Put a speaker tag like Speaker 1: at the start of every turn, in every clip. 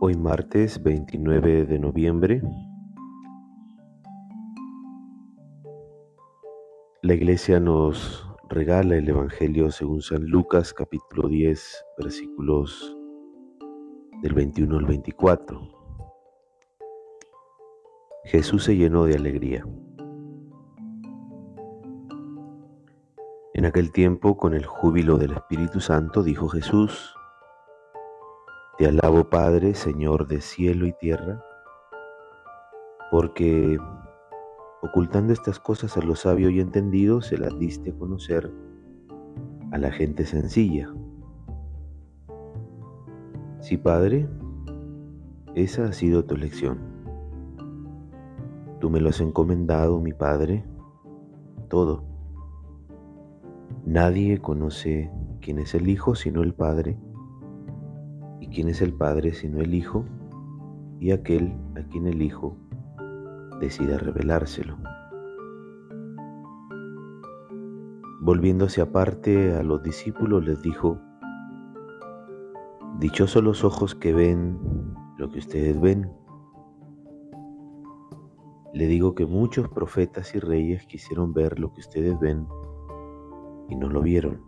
Speaker 1: Hoy martes 29 de noviembre, la iglesia nos regala el Evangelio según San Lucas capítulo 10 versículos del 21 al 24. Jesús se llenó de alegría. En aquel tiempo, con el júbilo del Espíritu Santo, dijo Jesús, te alabo Padre, Señor de cielo y tierra, porque ocultando estas cosas a los sabios y entendidos se las diste a conocer a la gente sencilla. Sí, Padre, esa ha sido tu elección. Tú me lo has encomendado, mi Padre, todo. Nadie conoce quién es el Hijo sino el Padre quién es el Padre sino el Hijo y aquel a quien el Hijo decida revelárselo. Volviéndose aparte a los discípulos les dijo, Dichosos los ojos que ven lo que ustedes ven. Le digo que muchos profetas y reyes quisieron ver lo que ustedes ven y no lo vieron.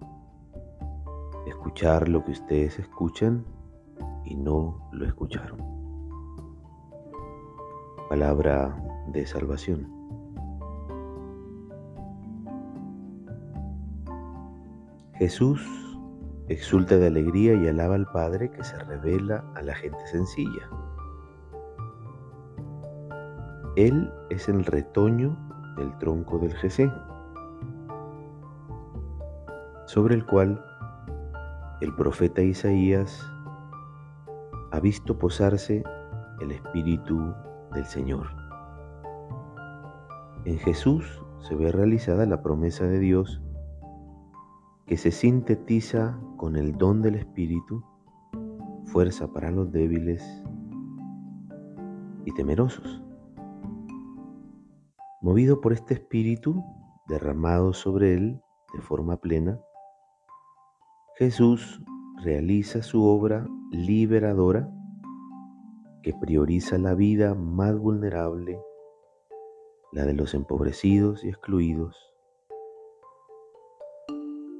Speaker 1: Escuchar lo que ustedes escuchan y no lo escucharon. Palabra de salvación. Jesús exulta de alegría y alaba al Padre que se revela a la gente sencilla. Él es el retoño del tronco del Jesé, sobre el cual el profeta Isaías visto posarse el Espíritu del Señor. En Jesús se ve realizada la promesa de Dios que se sintetiza con el don del Espíritu, fuerza para los débiles y temerosos. Movido por este Espíritu derramado sobre él de forma plena, Jesús realiza su obra liberadora que prioriza la vida más vulnerable, la de los empobrecidos y excluidos,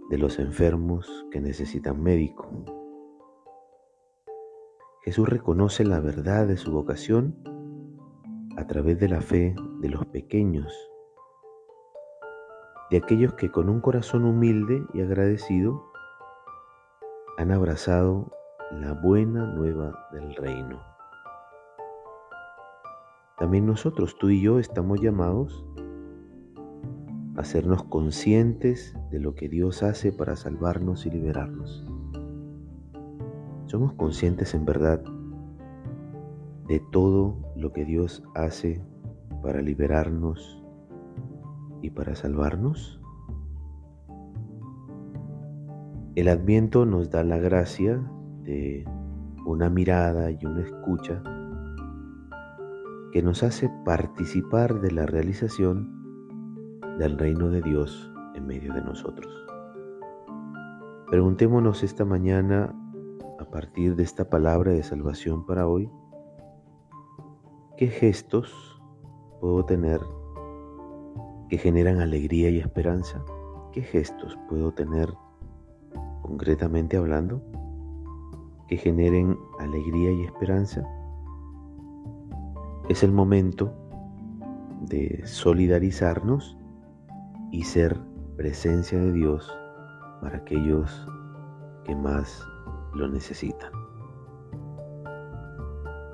Speaker 1: de los enfermos que necesitan médico. Jesús reconoce la verdad de su vocación a través de la fe de los pequeños, de aquellos que con un corazón humilde y agradecido han abrazado la buena nueva del reino. También nosotros, tú y yo, estamos llamados a hacernos conscientes de lo que Dios hace para salvarnos y liberarnos. Somos conscientes en verdad de todo lo que Dios hace para liberarnos y para salvarnos. El adviento nos da la gracia de una mirada y una escucha que nos hace participar de la realización del reino de Dios en medio de nosotros. Preguntémonos esta mañana, a partir de esta palabra de salvación para hoy, ¿qué gestos puedo tener que generan alegría y esperanza? ¿Qué gestos puedo tener concretamente hablando, que generen alegría y esperanza. Es el momento de solidarizarnos y ser presencia de Dios para aquellos que más lo necesitan.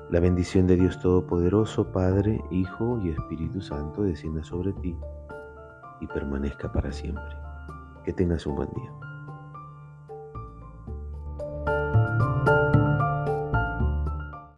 Speaker 1: La bendición de Dios Todopoderoso, Padre, Hijo y Espíritu Santo descienda sobre ti y permanezca para siempre. Que tengas un buen día.